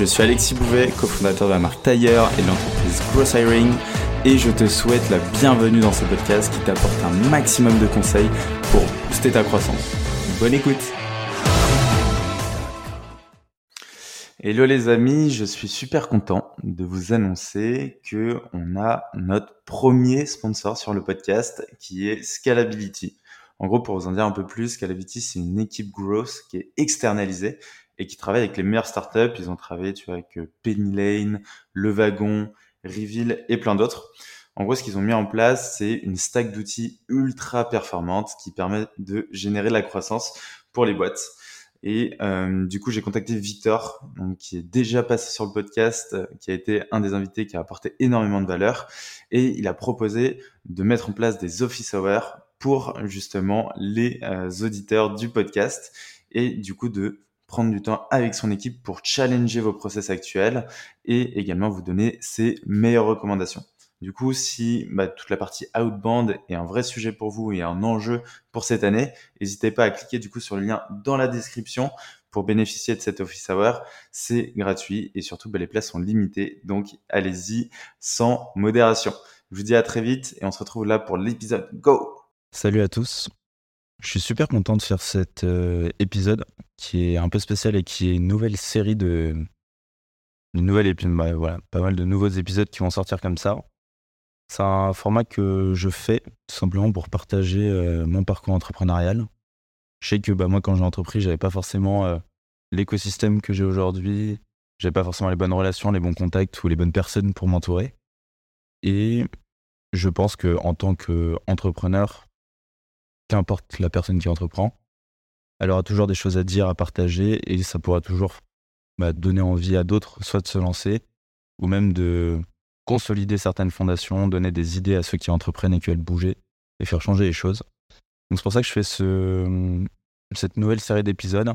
Je suis Alexis Bouvet, cofondateur de la marque Tailleur et de l'entreprise Gross Hiring et je te souhaite la bienvenue dans ce podcast qui t'apporte un maximum de conseils pour booster ta croissance. Bonne écoute Hello les amis, je suis super content de vous annoncer que on a notre premier sponsor sur le podcast qui est Scalability. En gros, pour vous en dire un peu plus, Scalability c'est une équipe growth qui est externalisée et qui travaille avec les meilleures startups. Ils ont travaillé tu vois, avec Penny Lane, Le Wagon, Reveal et plein d'autres. En gros, ce qu'ils ont mis en place, c'est une stack d'outils ultra performante qui permet de générer de la croissance pour les boîtes. Et euh, du coup, j'ai contacté Victor, donc, qui est déjà passé sur le podcast, qui a été un des invités qui a apporté énormément de valeur. Et il a proposé de mettre en place des office hours pour justement les euh, auditeurs du podcast et du coup de prendre du temps avec son équipe pour challenger vos process actuels et également vous donner ses meilleures recommandations. Du coup, si bah, toute la partie outbound est un vrai sujet pour vous et un enjeu pour cette année, n'hésitez pas à cliquer du coup sur le lien dans la description pour bénéficier de cet office hour. C'est gratuit et surtout bah, les places sont limitées, donc allez-y sans modération. Je vous dis à très vite et on se retrouve là pour l'épisode. Go Salut à tous. Je suis super content de faire cet euh, épisode qui est un peu spécial et qui est une nouvelle série de. Une nouvelle bah, voilà, pas mal de nouveaux épisodes qui vont sortir comme ça. C'est un format que je fais tout simplement pour partager euh, mon parcours entrepreneurial. Je sais que bah, moi, quand j'ai entrepris, j'avais pas forcément euh, l'écosystème que j'ai aujourd'hui. J'avais pas forcément les bonnes relations, les bons contacts ou les bonnes personnes pour m'entourer. Et je pense que en tant qu'entrepreneur, qu'importe la personne qui entreprend, elle aura toujours des choses à dire, à partager, et ça pourra toujours bah, donner envie à d'autres, soit de se lancer, ou même de consolider certaines fondations, donner des idées à ceux qui entreprennent et qui veulent bouger, et faire changer les choses. Donc c'est pour ça que je fais ce, cette nouvelle série d'épisodes,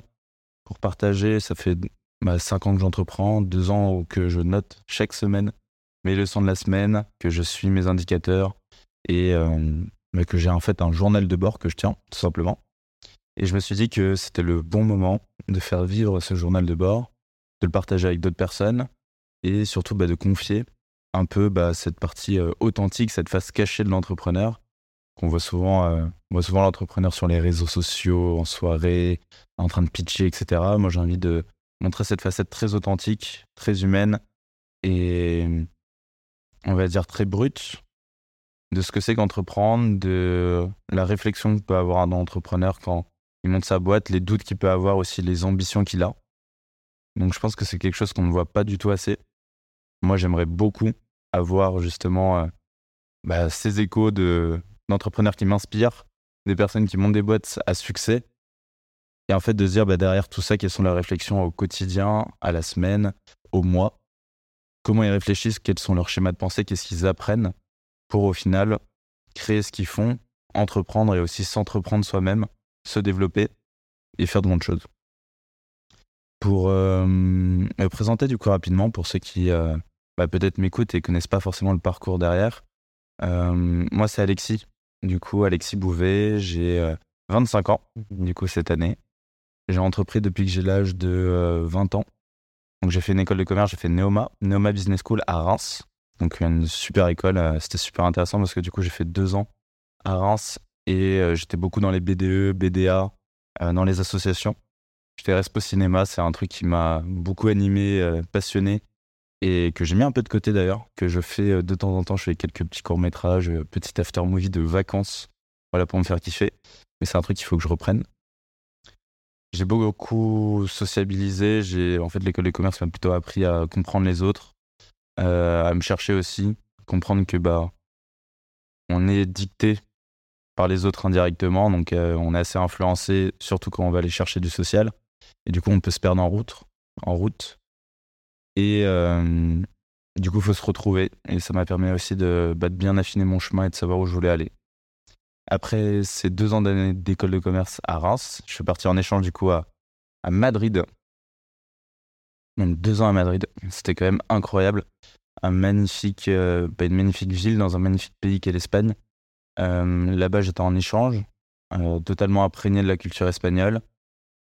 pour partager, ça fait bah, 5 ans que j'entreprends, 2 ans que je note chaque semaine mes leçons de la semaine, que je suis mes indicateurs, et euh, mais que j'ai en fait un journal de bord que je tiens, tout simplement. Et je me suis dit que c'était le bon moment de faire vivre ce journal de bord, de le partager avec d'autres personnes et surtout bah, de confier un peu bah, cette partie euh, authentique, cette face cachée de l'entrepreneur qu'on voit souvent, euh, on voit souvent l'entrepreneur sur les réseaux sociaux, en soirée, en train de pitcher, etc. Moi, j'ai envie de montrer cette facette très authentique, très humaine et on va dire très brute de ce que c'est qu'entreprendre, de la réflexion que peut avoir un entrepreneur quand il monte sa boîte, les doutes qu'il peut avoir aussi, les ambitions qu'il a. Donc je pense que c'est quelque chose qu'on ne voit pas du tout assez. Moi, j'aimerais beaucoup avoir justement euh, bah, ces échos de, d'entrepreneurs qui m'inspirent, des personnes qui montent des boîtes à succès. Et en fait, de se dire bah, derrière tout ça, quelles sont leurs réflexions au quotidien, à la semaine, au mois? Comment ils réfléchissent, quels sont leurs schémas de pensée, qu'est-ce qu'ils apprennent? Pour au final créer ce qu'ils font, entreprendre et aussi s'entreprendre soi-même, se développer et faire de bonnes choses. Pour euh, me présenter du coup rapidement, pour ceux qui euh, bah, peut-être m'écoutent et connaissent pas forcément le parcours derrière, euh, moi c'est Alexis. Du coup, Alexis Bouvet, j'ai 25 ans, du coup, cette année. J'ai entrepris depuis que j'ai l'âge de 20 ans. Donc j'ai fait une école de commerce, j'ai fait Neoma, Neoma Business School à Reims. Donc une super école, euh, c'était super intéressant parce que du coup j'ai fait deux ans à Reims et euh, j'étais beaucoup dans les BDE, BDA, euh, dans les associations. J'étais Respo Cinéma, c'est un truc qui m'a beaucoup animé, passionné et que j'ai mis un peu de côté d'ailleurs, que je fais de temps en temps. Je fais quelques petits courts-métrages, petits after-movie de vacances, voilà pour me faire kiffer. Mais c'est un truc qu'il faut que je reprenne. J'ai beaucoup sociabilisé. J'ai en fait l'école de commerce m'a plutôt appris à comprendre les autres, euh, à me chercher aussi, comprendre que bah on est dicté par les autres indirectement, donc euh, on est assez influencé, surtout quand on va aller chercher du social, et du coup on peut se perdre en route, en route. Et, euh, Du coup, il faut se retrouver. Et ça m'a permis aussi de, bah, de bien affiner mon chemin et de savoir où je voulais aller. Après ces deux ans d'année d'école de commerce à Reims, je suis parti en échange du coup à, à Madrid. Même deux ans à Madrid. C'était quand même incroyable. Un magnifique, euh, bah, une magnifique ville dans un magnifique pays qu'est l'Espagne. Euh, là-bas, j'étais en échange, euh, totalement imprégné de la culture espagnole.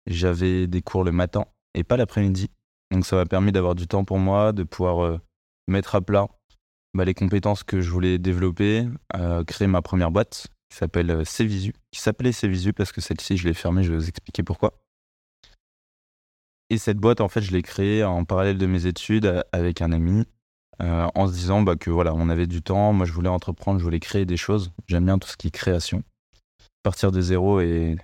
J'avais des cours le matin et pas l'après-midi. Donc ça m'a permis d'avoir du temps pour moi, de pouvoir mettre à plat bah, les compétences que je voulais développer, créer ma première boîte qui s'appelle euh, Cvisu, qui s'appelait Cvisu parce que celle-ci, je l'ai fermée, je vais vous expliquer pourquoi. Et cette boîte, en fait, je l'ai créée en parallèle de mes études avec un ami, euh, en se disant bah, que voilà, on avait du temps, moi je voulais entreprendre, je voulais créer des choses. J'aime bien tout ce qui est création. Partir de zéro et,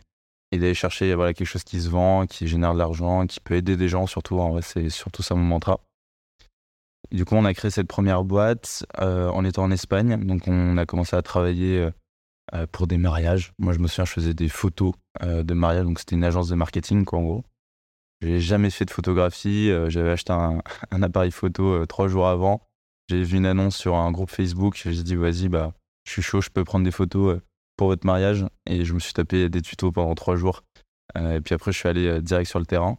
et d'aller chercher voilà, quelque chose qui se vend, qui génère de l'argent, qui peut aider des gens, surtout, en vrai, c'est surtout ça mon mantra. du coup, on a créé cette première boîte euh, en étant en Espagne. Donc, on a commencé à travailler euh, pour des mariages. Moi, je me souviens, je faisais des photos de mariage, donc c'était une agence de marketing, quoi, en gros. J'ai jamais fait de photographie. Euh, j'avais acheté un, appareil photo trois jours avant. J'ai vu une annonce sur un groupe Facebook. J'ai dit, vas-y, bah, je suis chaud, je peux prendre des photos pour votre mariage. Et je me suis tapé des tutos pendant trois jours. et puis après, je suis allé direct sur le terrain.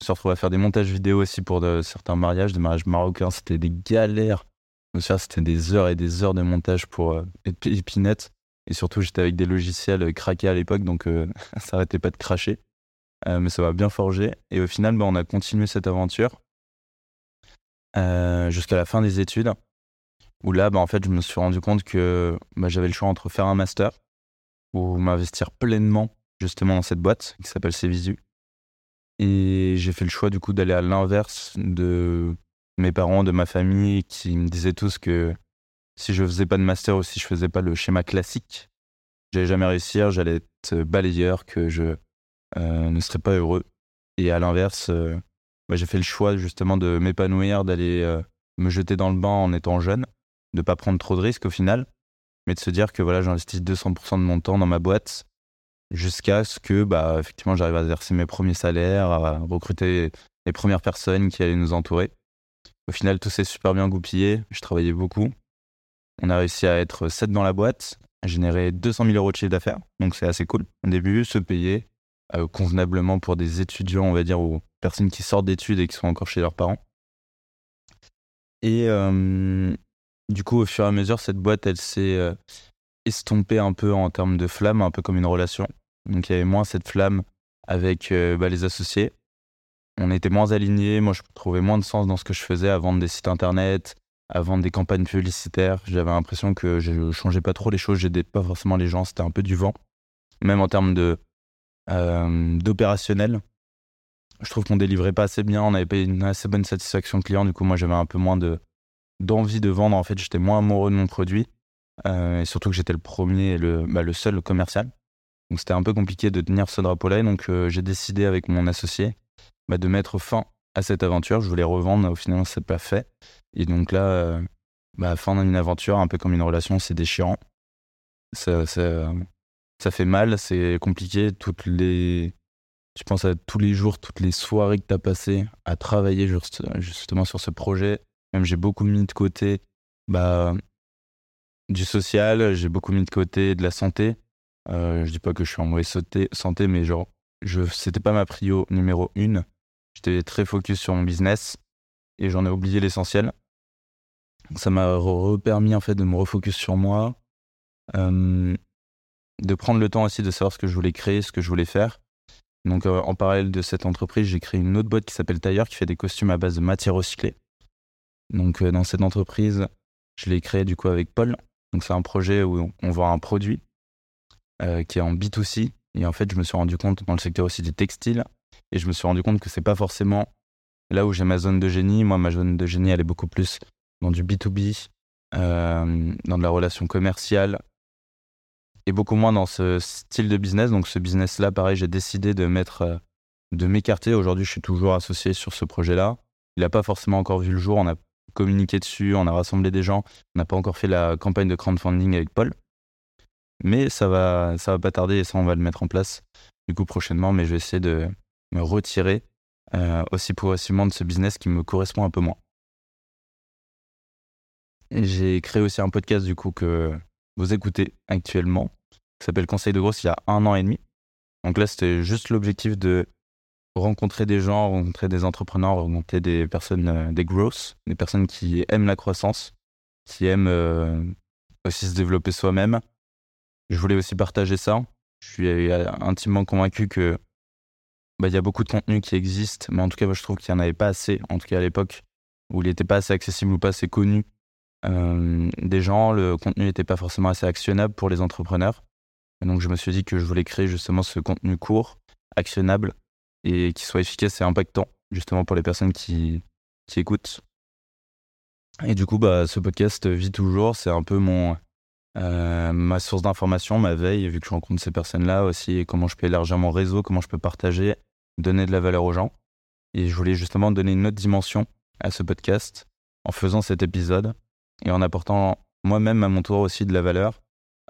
Je me suis retrouvé à faire des montages vidéo aussi pour certains mariages, des mariages marocains. C'était des galères. C'était des heures et des heures de montage pour Épinette. Et surtout, j'étais avec des logiciels euh, craqués à l'époque, donc euh, ça arrêtait pas de cracher. Euh, mais ça m'a bien forgé. Et au final, bah, on a continué cette aventure jusqu'à la fin des études. Où là, bah, en fait, je me suis rendu compte que bah, j'avais le choix entre faire un master ou m'investir pleinement justement dans cette boîte qui s'appelle Cvisu. Et j'ai fait le choix du coup d'aller à l'inverse de mes parents, de ma famille, qui me disaient tous que si je faisais pas de master ou si je faisais pas le schéma classique, j'allais jamais réussir, j'allais être balayeur, que je euh, ne serais pas heureux. Et à l'inverse, euh, bah, j'ai fait le choix justement de m'épanouir, d'aller euh, me jeter dans le bain en étant jeune, de pas prendre trop de risques au final, mais de se dire que voilà, j'investis 200% de mon temps dans ma boîte jusqu'à ce que bah effectivement j'arrive à verser mes premiers salaires, à recruter les premières personnes qui allaient nous entourer. Au final, tout s'est super bien goupillé. Je travaillais beaucoup. On a réussi à être 7 dans la boîte, à générer 200 000 euros de chiffre d'affaires. Donc c'est assez cool. Au début, se payer euh, convenablement pour des étudiants, on va dire, ou personnes qui sortent d'études et qui sont encore chez leurs parents. Et euh, du coup, au fur et à mesure, cette boîte, elle s'est euh, estompée un peu en termes de flamme, un peu comme une relation. Donc il y avait moins cette flamme avec bah, les associés. On était moins alignés. Moi, je trouvais moins de sens dans ce que je faisais à vendre des sites internet, à vendre des campagnes publicitaires. J'avais l'impression que je changeais pas trop les choses, j'aidais pas forcément les gens, c'était un peu du vent. Même en termes de d'opérationnel, je trouve qu'on délivrait pas assez bien, on n'avait pas une assez bonne satisfaction client. Du coup, moi, j'avais un peu moins de d'envie de vendre. En fait, j'étais moins amoureux de mon produit euh, et surtout que j'étais le premier et le, bah, le seul commercial. Donc, c'était un peu compliqué de tenir ce drapeau-là. Donc, euh, j'ai décidé avec mon associé bah, de mettre fin à cette aventure. Je voulais revendre, au final, c'est pas fait. Et donc là, euh, bah, fin d'une aventure, un peu comme une relation, c'est déchirant. Ça, ça, ça fait mal, c'est compliqué. Toutes les, tu penses à tous les jours, toutes les soirées que tu as passées à travailler justement sur ce projet. Même j'ai beaucoup mis de côté bah, du social, j'ai beaucoup mis de côté de la santé. Euh, je dis pas que je suis en mauvaise santé, mais genre, je, c'était pas ma prio numéro une. J'étais très focus sur mon business et j'en ai oublié l'essentiel. Ça m'a permis en fait de me refocus sur moi, de prendre le temps aussi de savoir ce que je voulais créer, ce que je voulais faire. Donc euh, en parallèle de cette entreprise, j'ai créé une autre boîte qui s'appelle Tailleur qui fait des costumes à base de matière recyclée. Donc euh, dans cette entreprise, je l'ai créé du coup avec Paul. Donc c'est un projet où on vend un produit qui est en B2C. Et en fait, je me suis rendu compte dans le secteur aussi des textiles et je me suis rendu compte que c'est pas forcément là où j'ai ma zone de génie. Moi, ma zone de génie, elle est beaucoup plus dans du B2B, euh, dans de la relation commerciale, et beaucoup moins dans ce style de business. Donc, ce business-là, pareil, j'ai décidé de mettre, euh, de m'écarter. Aujourd'hui, je suis toujours associé sur ce projet-là. Il n'a pas forcément encore vu le jour. On a communiqué dessus, on a rassemblé des gens. On n'a pas encore fait la campagne de crowdfunding avec Paul. Mais ça va, ça va pas tarder et ça, on va le mettre en place du coup prochainement. Mais je vais essayer de, me retirer euh, aussi progressivement de ce business qui me correspond un peu moins. J'ai créé aussi un podcast du coup que vous écoutez actuellement, qui s'appelle Conseil de grosse il y a un an et demi. Donc là, c'était juste l'objectif de rencontrer des gens, rencontrer des entrepreneurs, rencontrer des personnes, euh, des growth, des personnes qui aiment la croissance, qui aiment euh, aussi se développer soi-même. Je voulais aussi partager ça. Je suis euh, intimement convaincu que bah, il y a beaucoup de contenu qui existe, mais en tout cas, moi, je trouve qu'il n'y en avait pas assez, en tout cas à l'époque, où il n'était pas assez accessible ou pas assez connu des gens. Le contenu n'était pas forcément assez actionnable pour les entrepreneurs. Et donc, je me suis dit que je voulais créer justement ce contenu court, actionnable, et qui soit efficace et impactant, justement pour les personnes qui, qui écoutent. Et du coup, bah, ce podcast vit toujours. C'est un peu mon, euh, ma source d'information, ma veille, vu que je rencontre ces personnes-là aussi, et comment je peux élargir mon réseau, comment je peux partager, donner de la valeur aux gens. Et je voulais justement donner une autre dimension à ce podcast en faisant cet épisode et en apportant moi-même à mon tour aussi de la valeur,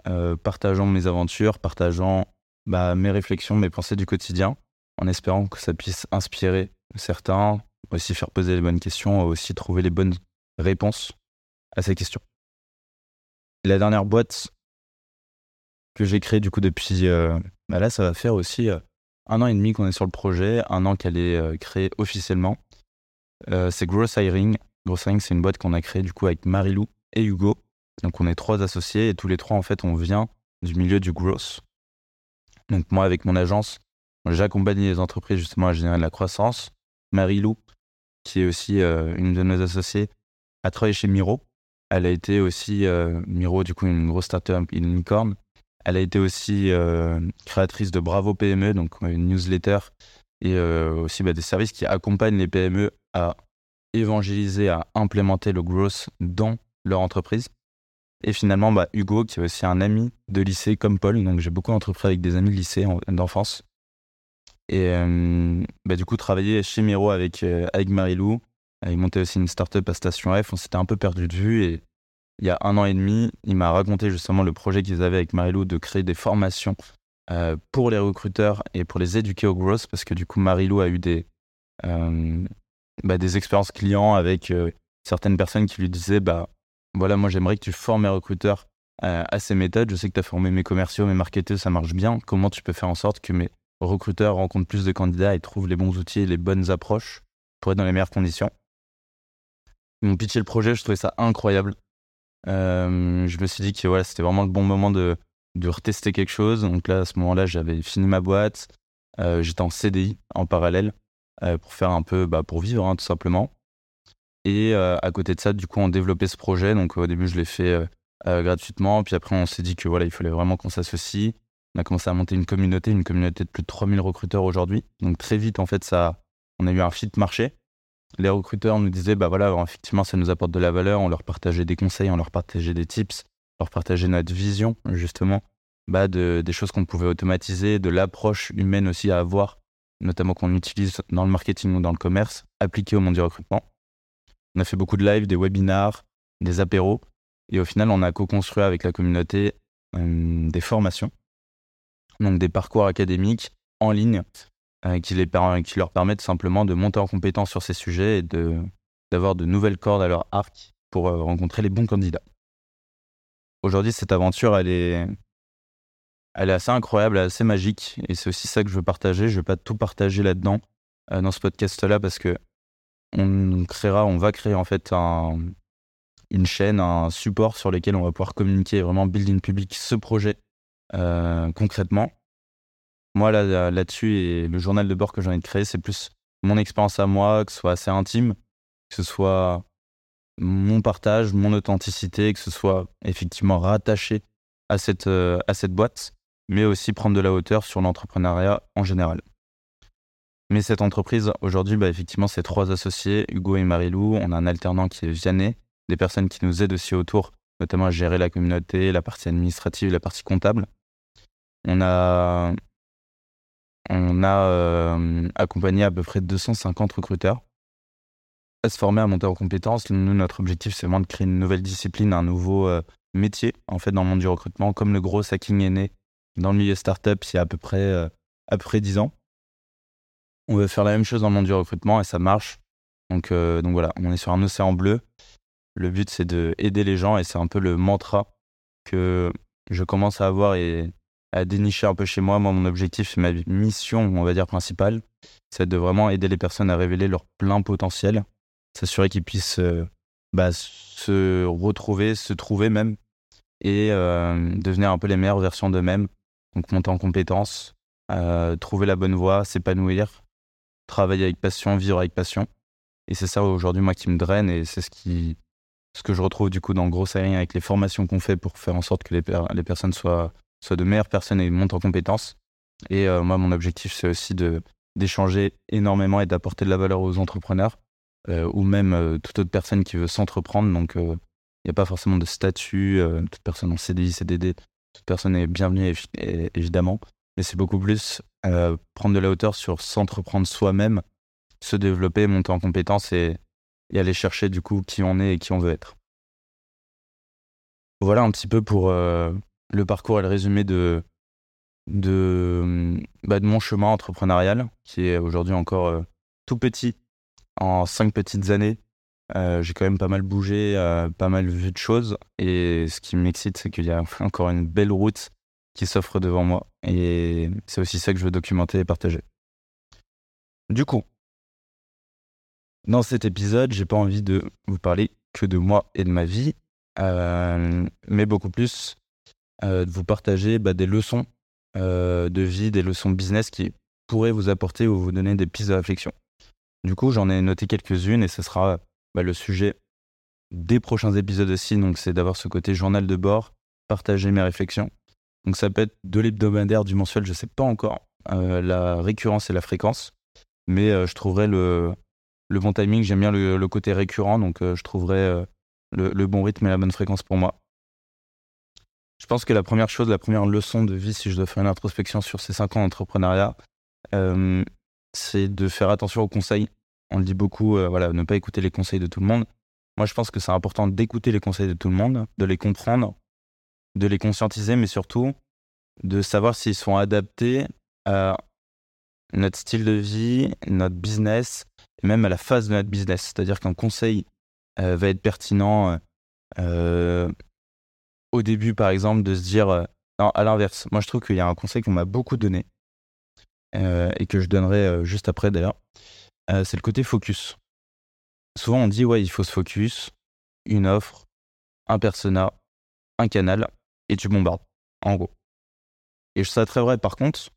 euh, partageant mes aventures, partageant bah, mes réflexions, mes pensées du quotidien en espérant que ça puisse inspirer certains, aussi faire poser les bonnes questions, aussi trouver les bonnes réponses à ces questions. La dernière boîte que j'ai créée du coup depuis, euh, bah là ça va faire aussi euh, un an et demi qu'on est sur le projet, un an qu'elle est créée officiellement. c'est Gross Hiring. Gross Hiring c'est une boîte qu'on a créée du coup avec Marilou et Hugo. Donc on est trois associés et tous les trois en fait on vient du milieu du growth. Donc moi avec mon agence, J'accompagne les entreprises justement à générer de la croissance. Marie-Lou, qui est aussi euh, une de nos associées, a travaillé chez Miro. Elle a été aussi, euh, Miro, du coup, une grosse startup, une licorne. Elle a été aussi euh, créatrice de Bravo PME, donc une newsletter, et aussi bah, des services qui accompagnent les PME à évangéliser, à implémenter le growth dans leur entreprise. Et finalement, bah, Hugo, qui est aussi un ami de lycée comme Paul, donc j'ai beaucoup d'entreprises avec des amis de lycée d'enfance. Et euh, bah, du coup, travailler chez Miro avec, euh, avec Marilou. Il montait aussi une startup à Station F. On s'était un peu perdu de vue. Et il y a un an et demi, il m'a raconté justement le projet qu'ils avaient avec Marilou de créer des formations euh, pour les recruteurs et pour les éduquer au growth. Parce que du coup, Marilou a eu des, bah, des expériences clients avec certaines personnes qui lui disaient bah, Voilà, moi j'aimerais que tu formes mes recruteurs à ces méthodes. Je sais que tu as formé mes commerciaux, mes marketeurs, ça marche bien. Comment tu peux faire en sorte que mes recruteurs rencontrent plus de candidats et trouvent les bons outils et les bonnes approches pour être dans les meilleures conditions? Ils m'ont pitché le projet, je trouvais ça incroyable. Euh, je me suis dit que voilà, c'était vraiment le bon moment de, de retester quelque chose. Donc là, à ce moment-là, j'avais fini ma boîte. Euh, j'étais en CDI en parallèle euh, pour faire un peu, bah, pour vivre hein, tout simplement. Et à côté de ça, du coup, on développait ce projet. Donc au début, je l'ai fait gratuitement. Puis après, on s'est dit que voilà, il fallait vraiment qu'on s'associe. On a commencé à monter une communauté, une communauté de plus de 3000 recruteurs aujourd'hui. Donc très vite, en fait, ça, on a eu un fit marché. Les recruteurs nous disaient, bah voilà, effectivement, ça nous apporte de la valeur. On leur partageait des conseils, on leur partageait des tips, on leur partageait notre vision, justement, bah, de, des choses qu'on pouvait automatiser, de l'approche humaine aussi à avoir, notamment qu'on utilise dans le marketing ou dans le commerce, appliquée au monde du recrutement. On a fait beaucoup de lives, des webinars, des apéros. Et au final, on a co-construit avec la communauté euh, des formations donc des parcours académiques en ligne euh, qui, les qui leur permettent simplement de monter en compétence sur ces sujets et de, d'avoir de nouvelles cordes à leur arc pour euh, rencontrer les bons candidats. Aujourd'hui, cette aventure, elle est, elle est assez incroyable, assez magique, et c'est aussi ça que je veux partager. Je ne vais pas tout partager là-dedans, euh, dans ce podcast-là, parce que on créera, on va créer en fait un, une chaîne, un support sur lequel on va pouvoir communiquer vraiment building public ce projet euh, concrètement, moi là, là-dessus et le journal de bord que j'ai envie de créer, c'est plus mon expérience à moi, que ce soit assez intime, que ce soit mon partage, mon authenticité, que ce soit effectivement rattaché à cette, euh, à cette boîte, mais aussi prendre de la hauteur sur l'entrepreneuriat en général. Mais cette entreprise, aujourd'hui, bah, effectivement, c'est trois associés, Hugo et Marilou. On a un alternant qui est Vianney, des personnes qui nous aident aussi autour, notamment à gérer la communauté, la partie administrative, la partie comptable. On a, on a euh, accompagné à peu près 250 recruteurs à se former, à monter en compétences. Nous, notre objectif, c'est vraiment de créer une nouvelle discipline, un nouveau euh, métier, en fait, dans le monde du recrutement, comme le gros hacking est né dans le milieu startup il y a à peu près, euh, à peu près 10 ans. On veut faire la même chose dans le monde du recrutement et ça marche. Donc, donc voilà, on est sur un océan bleu. Le but, c'est de aider les gens et c'est un peu le mantra que je commence à avoir et à dénicher un peu chez moi. Moi, mon objectif, ma mission, on va dire, principale. C'est de vraiment aider les personnes à révéler leur plein potentiel, s'assurer qu'ils puissent euh, bah, se retrouver, se trouver même et euh, devenir un peu les meilleures versions d'eux-mêmes. Donc, monter en compétences, euh, trouver la bonne voie, s'épanouir, travailler avec passion, vivre avec passion. Et c'est ça aujourd'hui, moi, qui me draine et c'est ce qui, ce que je retrouve du coup dans Gros Aérien avec les formations qu'on fait pour faire en sorte que les, les personnes soient, soient de meilleures personnes et montent en compétences. Et euh, moi, mon objectif, c'est aussi de, d'échanger énormément et d'apporter de la valeur aux entrepreneurs euh, ou même toute autre personne qui veut s'entreprendre. Donc, il n'y a pas forcément de statut, toute personne en CDI, CDD, toute personne est bienvenue évidemment. Mais c'est beaucoup plus prendre de la hauteur sur s'entreprendre soi-même, se développer, monter en compétences et, aller chercher du coup qui on est et qui on veut être. Voilà un petit peu pour euh, le parcours et le résumé de, de, bah, de mon chemin entrepreneurial, qui est aujourd'hui encore euh, tout petit, en cinq petites années. Euh, j'ai quand même pas mal bougé, pas mal vu de choses. Et ce qui m'excite, c'est qu'il y a encore une belle route qui s'offre devant moi. Et c'est aussi ça que je veux documenter et partager. Du coup, dans cet épisode, j'ai pas envie de vous parler que de moi et de ma vie, euh, mais beaucoup plus euh, de vous partager bah, des leçons euh, de vie, des leçons de business qui pourraient vous apporter ou vous donner des pistes de réflexion. Du coup, j'en ai noté quelques-unes et ce sera bah, le sujet des prochains épisodes aussi. Donc, c'est d'avoir ce côté journal de bord, partager mes réflexions. Donc, ça peut être de l'hebdomadaire, du mensuel, je ne sais pas encore la récurrence et la fréquence, mais je trouverai le, le bon timing. J'aime bien le, côté récurrent, donc euh, je trouverai euh, le, bon rythme et la bonne fréquence pour moi. Je pense que la première chose, la première leçon de vie, si je dois faire une introspection sur ces cinq ans d'entrepreneuriat, euh, c'est de faire attention aux conseils. On le dit beaucoup, voilà, ne pas écouter les conseils de tout le monde. Moi, je pense que c'est important d'écouter les conseils de tout le monde, de les comprendre, de les conscientiser, mais surtout de savoir s'ils sont adaptés à notre style de vie, notre business, et même à la phase de notre business. C'est-à-dire qu'un conseil euh, va être pertinent euh, au début, par exemple, de se dire, euh, non, à l'inverse, moi je trouve qu'il y a un conseil qu'on m'a beaucoup donné, et que je donnerai juste après d'ailleurs, c'est le côté focus. Souvent on dit, ouais, il faut se focus, une offre, un persona, un canal, et tu bombardes, en gros. Et je ça très vrai. Par contre,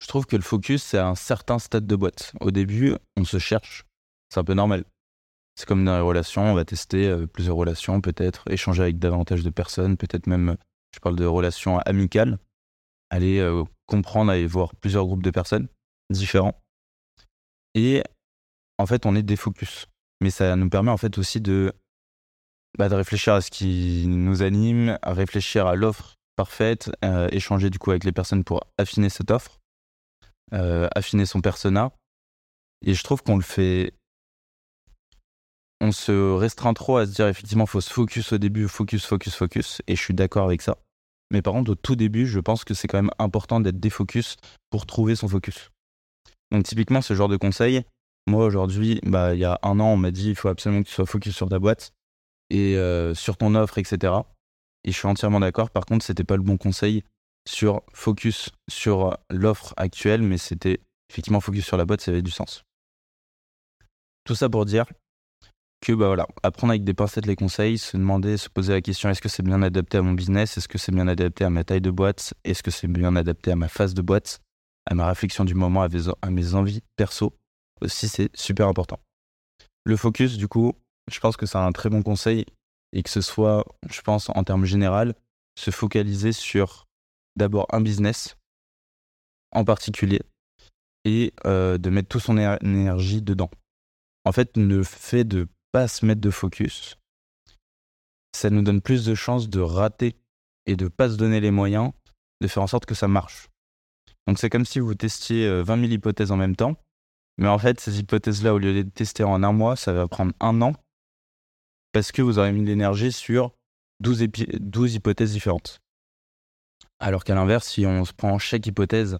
je trouve que le focus, c'est un certain stade de boîte. Au début, on se cherche. C'est un peu normal. C'est comme dans les relations, on va tester euh, plusieurs relations, peut-être échanger avec davantage de personnes, peut-être même, je parle de relations amicales, aller euh, comprendre, aller voir plusieurs groupes de personnes différents. Et en fait, on est des focus. Mais ça nous permet en fait aussi de, bah, de réfléchir à ce qui nous anime, réfléchir à l'offre parfaite, euh, échanger du coup avec les personnes pour affiner cette offre euh, affiner son persona. Et je trouve qu'on le fait. On se restreint trop à se dire effectivement, faut se focus au début, focus, focus, focus. Et je suis d'accord avec ça. Mais par contre, au tout début, je pense que c'est quand même important d'être défocus pour trouver son focus. Donc, typiquement, ce genre de conseil, moi aujourd'hui, bah, il y a un an, on m'a dit il faut absolument que tu sois focus sur ta boîte et euh, sur ton offre, etc. Et je suis entièrement d'accord. Par contre, c'était pas le bon conseil sur focus sur l'offre actuelle, mais c'était effectivement focus sur la boîte, ça avait du sens. Tout ça pour dire que bah voilà, apprendre avec des pincettes les conseils, se demander, se poser la question est-ce que c'est bien adapté à mon business, est-ce que c'est bien adapté à ma taille de boîte, est-ce que c'est bien adapté à ma phase de boîte, à ma réflexion du moment, à mes envies perso, aussi c'est super important. Le focus, du coup, je pense que c'est un très bon conseil et que ce soit, je pense, en termes général, se focaliser sur d'abord un business en particulier et euh, de mettre toute son énergie dedans. En fait, le fait de pas se mettre de focus, ça nous donne plus de chances de rater et de pas se donner les moyens de faire en sorte que ça marche. Donc c'est comme si vous testiez 20 euh, 000 hypothèses en même temps, mais en fait ces hypothèses-là, au lieu de les tester en un mois, ça va prendre un an parce que vous aurez mis de l'énergie sur 12, 12 hypothèses différentes. Alors qu'à l'inverse, si on prend chaque hypothèse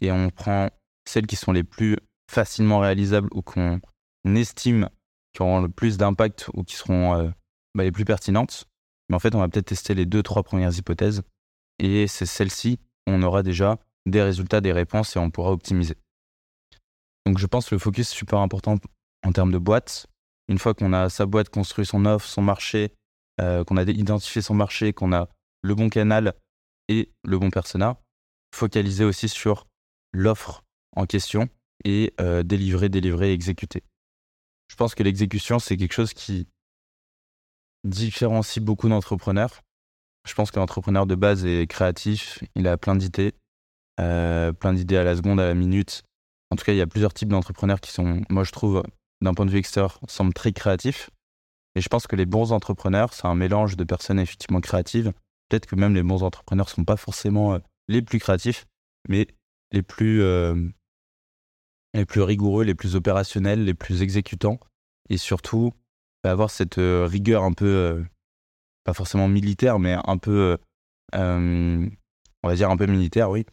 et on prend celles qui sont les plus facilement réalisables ou qu'on estime qui auront le plus d'impact ou qui seront bah, les plus pertinentes. Mais en fait, on va peut-être tester les deux, trois premières hypothèses. Et c'est celles-ci, on aura déjà des résultats, des réponses et on pourra optimiser. Donc je pense que le focus est super important en termes de boîte. Une fois qu'on a sa boîte, construit son offre, son marché, euh, qu'on a identifié son marché, qu'on a le bon canal et le bon persona, focaliser aussi sur l'offre en question et euh, délivrer, délivrer, exécuter. Je pense que l'exécution, c'est quelque chose qui différencie beaucoup d'entrepreneurs. Je pense que l'entrepreneur de base est créatif, il a plein d'idées, euh, plein d'idées à la seconde, à la minute. En tout cas, il y a plusieurs types d'entrepreneurs qui sont, moi je trouve, d'un point de vue extérieur, semblent très créatifs. Et je pense que les bons entrepreneurs, c'est un mélange de personnes effectivement créatives. Peut-être que même les bons entrepreneurs ne sont pas forcément euh, les plus créatifs, mais les plus, euh, les plus rigoureux, les plus opérationnels, les plus exécutants. Et surtout, bah, avoir cette rigueur un peu, pas forcément militaire, mais un peu, on va dire un peu militaire, oui,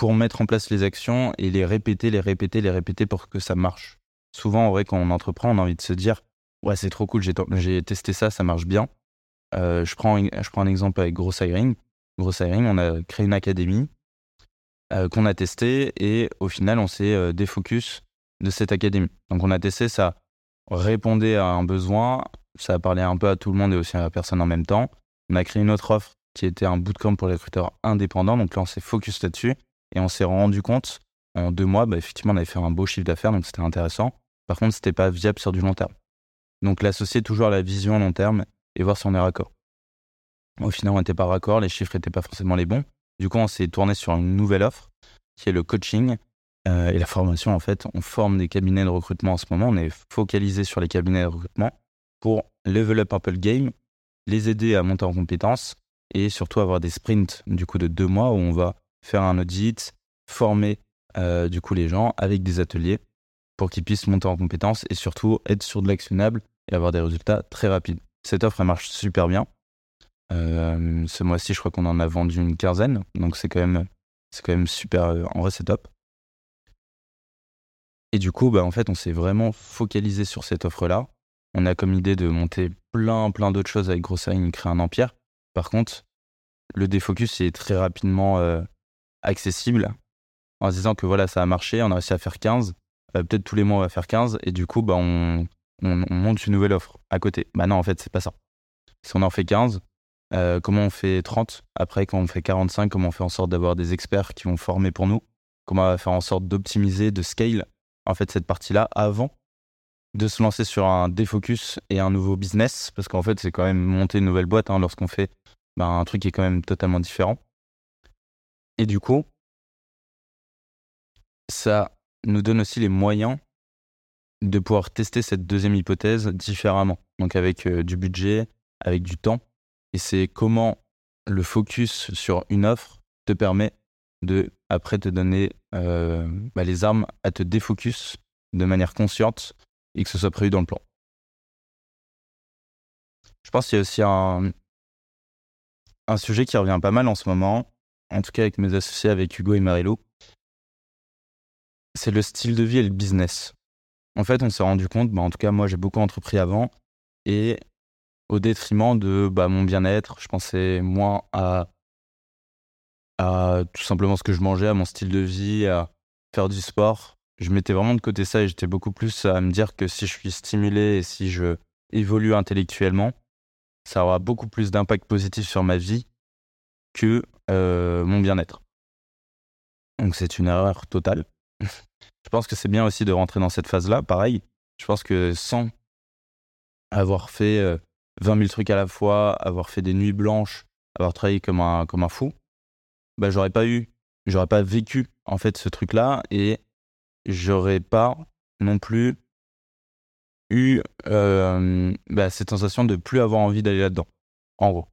pour mettre en place les actions et les répéter, les répéter, les répéter pour que ça marche. Souvent, en vrai, quand on entreprend, on a envie de se dire Ouais, c'est trop cool, j'ai testé ça, ça marche bien. Euh, je, prends, je prends un exemple avec Gross Hiring. Gross Hiring, on a créé une académie euh, qu'on a testée et au final, on s'est euh, défocus de cette académie. Donc, on a testé, ça répondait à un besoin, ça parlé un peu à tout le monde et aussi à la personne en même temps. On a créé une autre offre qui était un bootcamp pour les recruteurs indépendants. Donc là, on s'est focus là-dessus. Et on s'est rendu compte en deux mois, bah, effectivement, on avait fait un beau chiffre d'affaires, donc c'était intéressant. Par contre, c'était pas viable sur du long terme. Donc l'associer toujours à la vision à long terme et voir si on est raccord. Au final, on n'était pas raccord, les chiffres n'étaient pas forcément les bons. Du coup, on s'est tourné sur une nouvelle offre qui est le coaching euh, et la formation. En fait, on forme des cabinets de recrutement en ce moment. On est focalisé sur les cabinets de recrutement pour level up un peu le game, les aider à monter en compétences et surtout avoir des sprints du coup de deux mois où on va faire un audit, former euh, du coup les gens avec des ateliers pour qu'ils puissent monter en compétences et surtout être sur de l'actionnable et avoir des résultats très rapides. Cette offre elle marche super bien. Euh, ce mois-ci, je crois qu'on en a vendu une quinzaine, donc c'est quand même c'est quand même super. Euh, en vrai, c'est top. Et du coup, bah, en fait, on s'est vraiment focalisé sur cette offre-là. On a comme idée de monter plein, plein d'autres choses avec Grossign, créer un empire. Par contre, le défocus est très rapidement accessible en se disant que voilà, ça a marché, on a réussi à faire 15. Euh, peut-être tous les mois, on va faire 15. Et du coup, bah, on, monte une nouvelle offre à côté. Bah non, en fait, c'est pas ça. Si on en fait 15, euh, comment on fait 30 Après, quand on fait 45, comment on fait en sorte d'avoir des experts qui vont former pour nous? Comment on va faire en sorte d'optimiser, de scale en fait cette partie-là avant de se lancer sur un défocus et un nouveau business? Parce qu'en fait, c'est quand même monter une nouvelle boîte hein, lorsqu'on fait bah, un truc qui est quand même totalement différent. Et du coup, ça nous donne aussi les moyens de pouvoir tester cette deuxième hypothèse différemment. Donc avec euh, du budget, avec du temps. Et c'est comment le focus sur une offre te permet de, après, te donner euh, bah, les armes à te défocus de manière consciente et que ce soit prévu dans le plan. Je pense qu'il y a aussi un, un sujet qui revient pas mal en ce moment, en tout cas avec mes associés, avec Hugo et Marilou, c'est le style de vie et le business. En fait, on s'est rendu compte, bah, en tout cas, moi, j'ai beaucoup entrepris avant, et au détriment de bah, mon bien-être, je pensais moins à, tout simplement ce que je mangeais, à mon style de vie, à faire du sport. Je mettais vraiment de côté ça et j'étais beaucoup plus à me dire que si je suis stimulé et si je évolue intellectuellement, ça aura beaucoup plus d'impact positif sur ma vie que mon bien-être. Donc c'est une erreur totale. je pense que c'est bien aussi de rentrer dans cette phase-là. Pareil, je pense que sans avoir fait 20 euh, 000 trucs à la fois, avoir fait des nuits blanches, avoir travaillé comme un, comme un fou, bah, j'aurais pas eu, j'aurais pas vécu en fait ce truc-là et j'aurais pas non plus eu euh, bah, cette sensation de plus avoir envie d'aller là-dedans, en gros.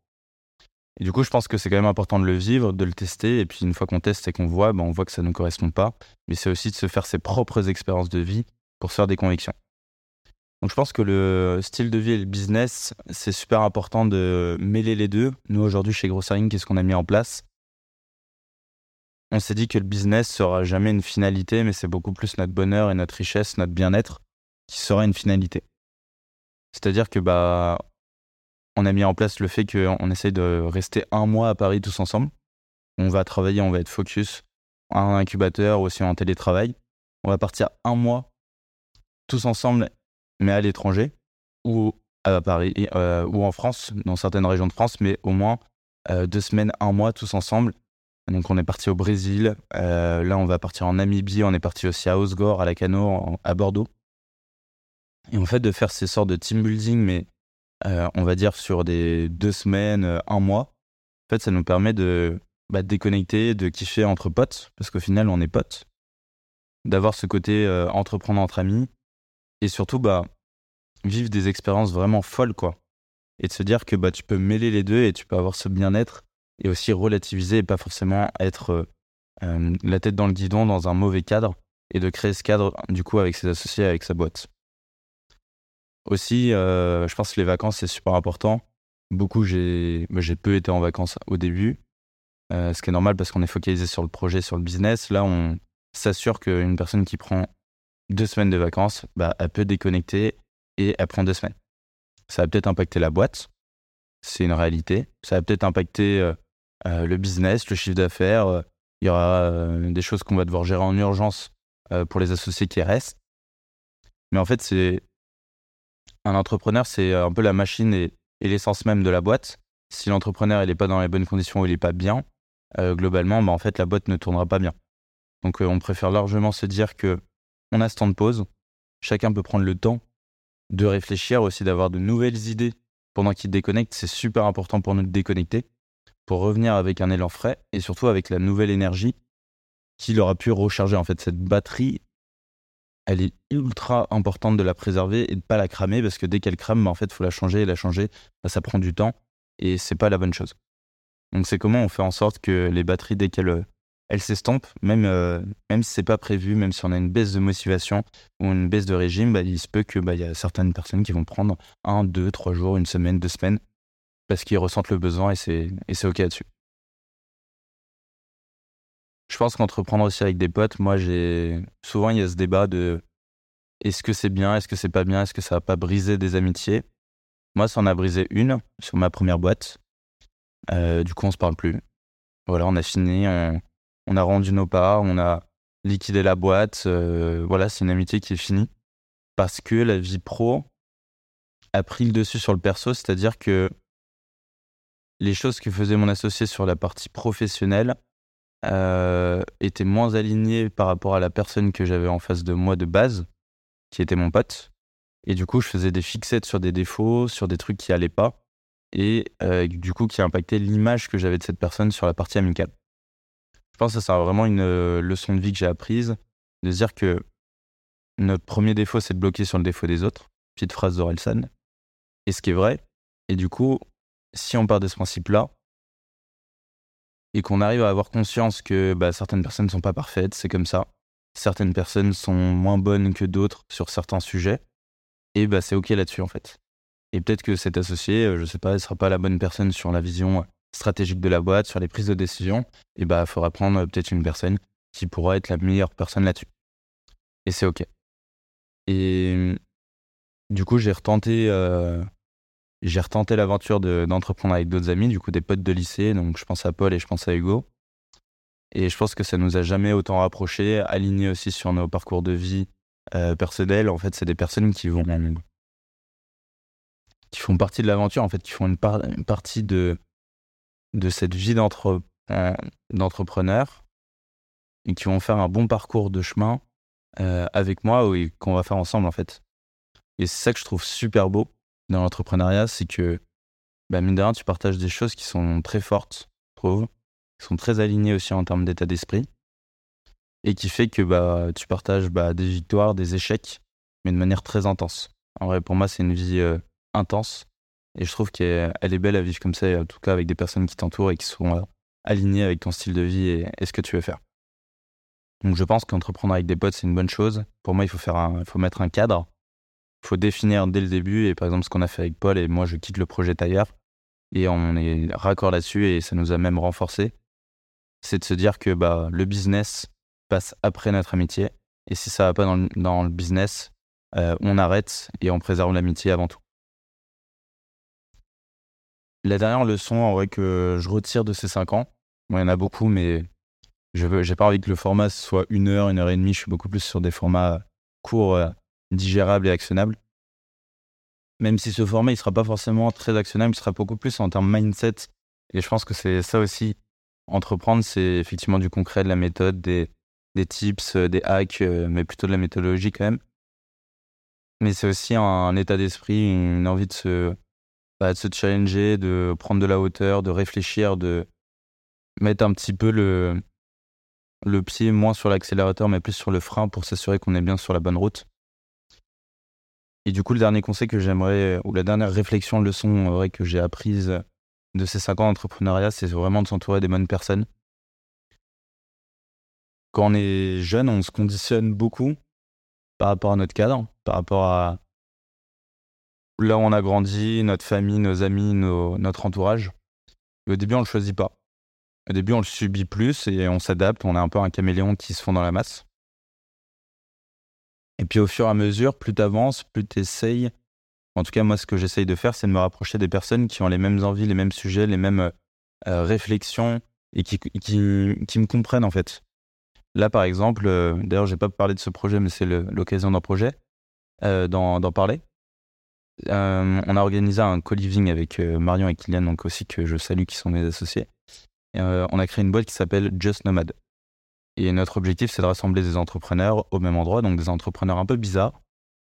Et du coup, je pense que c'est quand même important de le vivre, de le tester. Et puis, une fois qu'on teste et qu'on voit, ben, on voit que ça ne nous correspond pas. Mais c'est aussi de se faire ses propres expériences de vie pour se faire des convictions. Donc, je pense que le style de vie et le business, c'est super important de mêler les deux. Nous, aujourd'hui, chez Grossaring, qu'est-ce qu'on a mis en place? On s'est dit que le business sera jamais une finalité, mais c'est beaucoup plus notre bonheur et notre richesse, notre bien-être. qui sera une finalité. C'est-à-dire que bah, on a mis en place le fait qu'on essaye de rester un mois à Paris tous ensemble. On va travailler, on va être focus, un incubateur, aussi en télétravail. On va partir un mois tous ensemble, mais à l'étranger, ou à Paris, euh, ou en France, dans certaines régions de France, mais au moins euh, deux semaines, un mois tous ensemble. Donc on est parti au Brésil, euh, là on va partir en Namibie, on est parti aussi à Osgore, à la Cano, à Bordeaux. Et en fait de faire ces sortes de team building, mais on va dire sur des deux semaines, un mois, en fait ça nous permet de bah, déconnecter, de kiffer entre potes, parce qu'au final on est potes, d'avoir ce côté entreprendre entre amis, et surtout bah vivre des expériences vraiment folles quoi. Et de se dire que bah tu peux mêler les deux et tu peux avoir ce bien-être et aussi relativiser et pas forcément être euh, euh, la tête dans le guidon dans un mauvais cadre et de créer ce cadre du coup avec ses associés avec sa boîte aussi euh, je pense que les vacances c'est super important beaucoup j'ai bah, peu été en vacances au début ce qui est normal parce qu'on est focalisé sur le projet sur le business là on s'assure qu'une personne qui prend deux semaines de vacances, bah, elle peut déconnecter et elle prend deux semaines. Ça va peut-être impacter la boîte, c'est une réalité. Ça va peut-être impacter euh, euh, le business, le chiffre d'affaires. Euh, il y aura des choses qu'on va devoir gérer en urgence pour les associés qui restent. Mais en fait, c'est un entrepreneur, c'est un peu la machine et, l'essence même de la boîte. Si l'entrepreneur n'est pas dans les bonnes conditions ou il n'est pas bien, globalement, bah, en fait, la boîte ne tournera pas bien. Donc, on préfère largement se dire que on a ce temps de pause. Chacun peut prendre le temps de réfléchir, aussi d'avoir de nouvelles idées pendant qu'il déconnecte. C'est super important pour nous de déconnecter, pour revenir avec un élan frais et surtout avec la nouvelle énergie qu'il aura pu recharger. En fait, cette batterie, elle est ultra importante de la préserver et de pas la cramer parce que dès qu'elle crame, bah, en fait, faut la changer et la changer. Bah, ça prend du temps et c'est pas la bonne chose. Donc, c'est comment on fait en sorte que les batteries, dès qu'elles elle s'estompe, même, euh, même si c'est pas prévu, même si on a une baisse de motivation ou une baisse de régime, bah, il se peut qu'il bah, y a certaines personnes qui vont prendre un, deux, trois jours, une semaine, deux semaines, parce qu'ils ressentent le besoin et c'est, et c'est OK là-dessus. Je pense qu'entreprendre aussi avec des potes, moi, j'ai souvent il y a ce débat de est-ce que c'est bien, est-ce que c'est pas bien, est-ce que ça va pas briser des amitiés? Moi, ça en a brisé une sur ma première boîte. Euh, du coup, on se parle plus. Voilà, on a fini, on, on a rendu nos parts, on a liquidé la boîte. Euh, voilà, c'est une amitié qui est finie. Parce que la vie pro a pris le dessus sur le perso, c'est-à-dire que les choses que faisait mon associé sur la partie professionnelle euh, étaient moins alignées par rapport à la personne que j'avais en face de moi de base, qui était mon pote. Et du coup, je faisais des fixettes sur des défauts, sur des trucs qui allaient pas, et euh, du coup, qui impactaient l'image que j'avais de cette personne sur la partie amicale. Je pense que c'est vraiment une euh, leçon de vie que j'ai apprise, de dire que notre premier défaut, c'est de bloquer sur le défaut des autres. Petite phrase d'Orelsan. Et ce qui est vrai. Et du coup, si on part de ce principe-là, et qu'on arrive à avoir conscience que bah, certaines personnes ne sont pas parfaites, c'est comme ça. Certaines personnes sont moins bonnes que d'autres sur certains sujets, et bah, c'est OK là-dessus en fait. Et peut-être que cet associé, euh, je sais pas, ne sera pas la bonne personne sur la vision stratégique de la boîte, sur les prises de décision, et bah, il faudra prendre peut-être une personne qui pourra être la meilleure personne là-dessus. Et c'est OK. Et du coup, j'ai retenté, euh, j'ai retenté l'aventure d'entreprendre avec d'autres amis, du coup, des potes de lycée. Donc, je pense à Paul et je pense à Hugo. Et je pense que ça nous a jamais autant rapprochés, alignés aussi sur nos parcours de vie euh, personnels. En fait, c'est des personnes qui vont qui font partie de l'aventure, en fait, qui font une partie de, cette vie euh, d'entrepreneur et qui vont faire un bon parcours de chemin euh, avec moi et qu'on va faire ensemble en fait. Et c'est ça que je trouve super beau dans l'entrepreneuriat, c'est que bah, mine de rien, tu partages des choses qui sont très fortes, je trouve, qui sont très alignées aussi en termes d'état d'esprit et qui fait que bah, tu partages bah, des victoires, des échecs, mais de manière très intense. En vrai, pour moi, c'est une vie euh, intense et je trouve qu'elle est belle à vivre comme ça, en tout cas avec des personnes qui t'entourent et qui sont euh, alignées avec ton style de vie et, ce que tu veux faire. Donc je pense qu'entreprendre avec des potes, c'est une bonne chose. Pour moi, il faut, faire il faut mettre un cadre. Faut définir dès le début. Et par exemple, ce qu'on a fait avec Paul, et moi, je quitte le projet tailleur. Et on est raccord là-dessus et ça nous a même renforcé. C'est de se dire que bah, le business passe après notre amitié. Et si ça va pas dans le, business, on arrête et on préserve l'amitié avant tout. La dernière leçon, en vrai, que je retire de ces 5 ans, il y en a beaucoup, mais je n'ai pas envie que le format soit une heure, une heure et demie. Je suis beaucoup plus sur des formats courts, digérables et actionnables. Même si ce format, il sera pas forcément très actionnable, il sera beaucoup plus en termes mindset. Et je pense que c'est ça aussi. Entreprendre, c'est effectivement du concret, de la méthode, des, des tips, euh, des hacks, euh, mais plutôt de la méthodologie quand même. Mais c'est aussi un, état d'esprit, une envie de se, bah, de se challenger, de prendre de la hauteur, de réfléchir, de mettre un petit peu le, le pied moins sur l'accélérateur, mais plus sur le frein pour s'assurer qu'on est bien sur la bonne route. Et du coup, le dernier conseil que j'aimerais, ou la dernière réflexion, leçon que j'ai apprise de ces 5 ans d'entrepreneuriat, c'est vraiment de s'entourer des bonnes personnes. Quand on est jeune, on se conditionne beaucoup par rapport à notre cadre, par rapport à là où on a grandi, notre famille, nos amis, notre entourage. au début, on ne le choisit pas. Au début, on le subit plus et on s'adapte. On est un peu un caméléon qui se fond dans la masse. Et puis au fur et à mesure, plus tu avances, plus tu essayes. En tout cas, moi, ce que j'essaye de faire, c'est de me rapprocher des personnes qui ont les mêmes envies, les mêmes sujets, les mêmes euh, euh, réflexions et qui, qui, me comprennent en fait. Là, par exemple, euh, d'ailleurs, je n'ai pas parlé de ce projet, mais c'est l'occasion d'un projet, d'en parler. on a organisé un co-living avec Marion et Kylian, donc aussi que je salue, qui sont mes associés. on a créé une boîte qui s'appelle Just Nomad. Et notre objectif, c'est de rassembler des entrepreneurs au même endroit, donc des entrepreneurs un peu bizarres,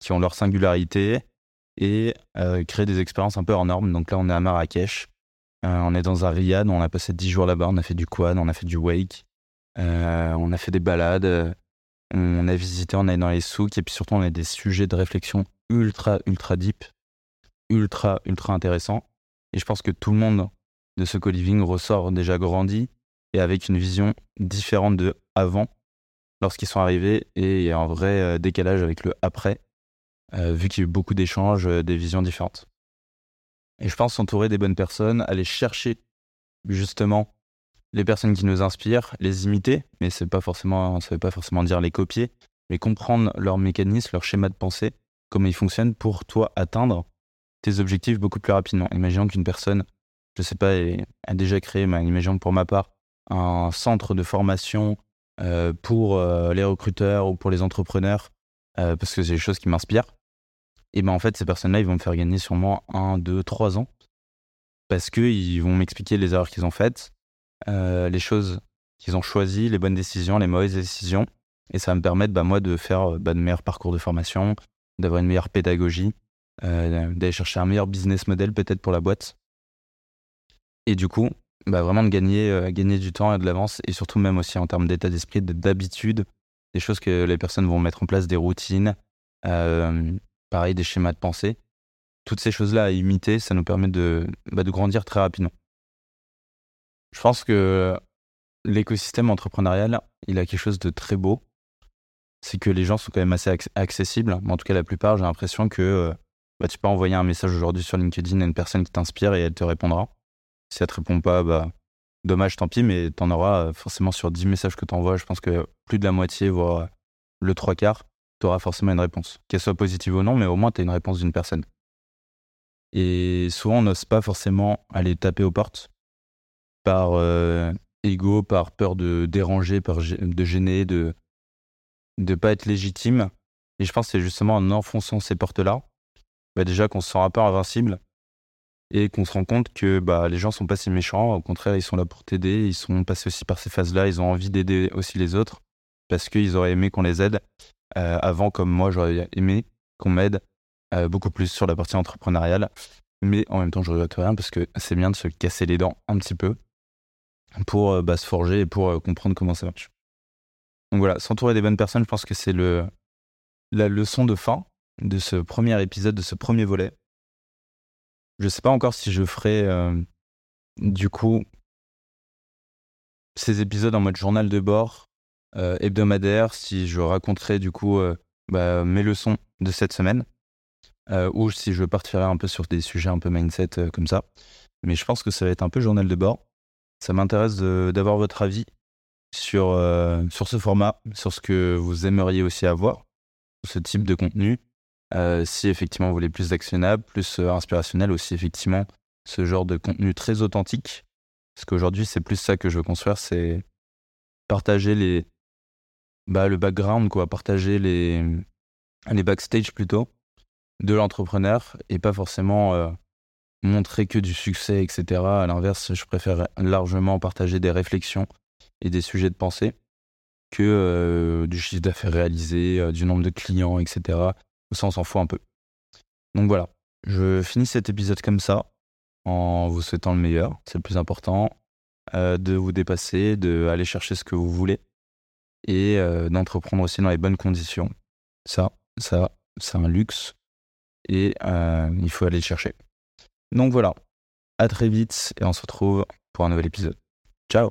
qui ont leur singularité, et euh, créer des expériences un peu hors normes. Donc là, on est à Marrakech, euh, on est dans un riad, on a passé 10 jours là-bas, on a fait du quad, on a fait du wake, euh, on a fait des balades, on a visité, on est dans les souks, et puis surtout, on a des sujets de réflexion ultra, ultra deep, ultra, ultra intéressants. Et je pense que tout le monde de ce co-living ressort déjà grandi avec une vision différente de avant lorsqu'ils sont arrivés et un vrai euh, décalage avec le après, euh, vu qu'il y a eu beaucoup d'échanges, euh, des visions différentes. Et je pense s'entourer des bonnes personnes, aller chercher justement les personnes qui nous inspirent, les imiter, mais c'est pas forcément, ça veut pas forcément dire les copier, mais comprendre leurs mécanismes, leur schéma de pensée, comment ils fonctionnent pour toi atteindre tes objectifs beaucoup plus rapidement. Imaginons qu'une personne, je sais pas, a déjà créé, mais imaginons pour ma part, un centre de formation euh, pour euh, les recruteurs ou pour les entrepreneurs, euh, parce que c'est des choses qui m'inspirent, et ben en fait, ces personnes-là, ils vont me faire gagner sûrement un, deux, trois ans, parce qu'ils vont m'expliquer les erreurs qu'ils ont faites, les choses qu'ils ont choisies, les bonnes décisions, les mauvaises décisions, et ça va me permettre, bah, moi, de faire bah, de meilleurs parcours de formation, d'avoir une meilleure pédagogie, d'aller chercher un meilleur business model peut-être pour la boîte. Et du coup, bah, vraiment de gagner, euh, gagner du temps et de l'avance, et surtout même aussi en termes d'état d'esprit, d'habitude, des choses que les personnes vont mettre en place, des routines, euh, pareil, des schémas de pensée. Toutes ces choses-là à imiter, ça nous permet de, bah, de grandir très rapidement. Je pense que l'écosystème entrepreneurial, il a quelque chose de très beau. C'est que les gens sont quand même assez accessibles. En tout cas, la plupart, j'ai l'impression que euh, bah, tu peux envoyer un message aujourd'hui sur LinkedIn à une personne qui t'inspire et elle te répondra. Si elle te répond pas, bah, dommage, tant pis, mais tu en auras euh, forcément sur 10 messages que tu envoies. Je pense que plus de la moitié, voire le trois quarts, tu auras forcément une réponse. Qu'elle soit positive ou non, mais au moins tu as une réponse d'une personne. Et souvent, on n'ose pas forcément aller taper aux portes par euh, ego, par peur de déranger, de gêner, de ne pas être légitime. Et je pense que c'est justement en enfonçant ces portes-là, bah déjà qu'on se sent un peu invincible et qu'on se rend compte que bah, les gens sont pas si méchants, au contraire, ils sont là pour t'aider, ils sont passés aussi par ces phases-là, ils ont envie d'aider aussi les autres parce qu'ils auraient aimé qu'on les aide. Euh, avant, comme moi, j'aurais aimé qu'on m'aide euh, beaucoup plus sur la partie entrepreneuriale. Mais en même temps, je regrette rien parce que c'est bien de se casser les dents un petit peu pour euh, bah, se forger et pour comprendre comment ça marche. Donc voilà, s'entourer des bonnes personnes, je pense que c'est le, la leçon de fin de ce premier épisode, de ce premier volet. Je sais pas encore si je ferai euh, du coup ces épisodes en mode journal de bord euh, hebdomadaire, si je raconterai du coup euh, bah, mes leçons de cette semaine, ou si je partirai un peu sur des sujets un peu mindset comme ça. Mais je pense que ça va être un peu journal de bord. Ça m'intéresse d'avoir votre avis sur, sur ce format, sur ce que vous aimeriez aussi avoir, ce type de contenu. Si effectivement vous voulez plus d'actionnable, plus inspirationnel, aussi effectivement ce genre de contenu très authentique. Parce qu'aujourd'hui, c'est plus ça que je veux construire, c'est partager bah, le background, quoi, partager les, les backstage plutôt de l'entrepreneur et pas forcément euh, montrer que du succès, etc. À l'inverse, je préfère largement partager des réflexions et des sujets de pensée que euh, du chiffre d'affaires réalisé, euh, du nombre de clients, etc. On s'en fout un peu. Donc voilà, je finis cet épisode comme ça, en vous souhaitant le meilleur, c'est le plus important, de vous dépasser, de aller chercher ce que vous voulez et d'entreprendre aussi dans les bonnes conditions. Ça, ça, c'est un luxe et euh, il faut aller le chercher. Donc voilà, à très vite et on se retrouve pour un nouvel épisode. Ciao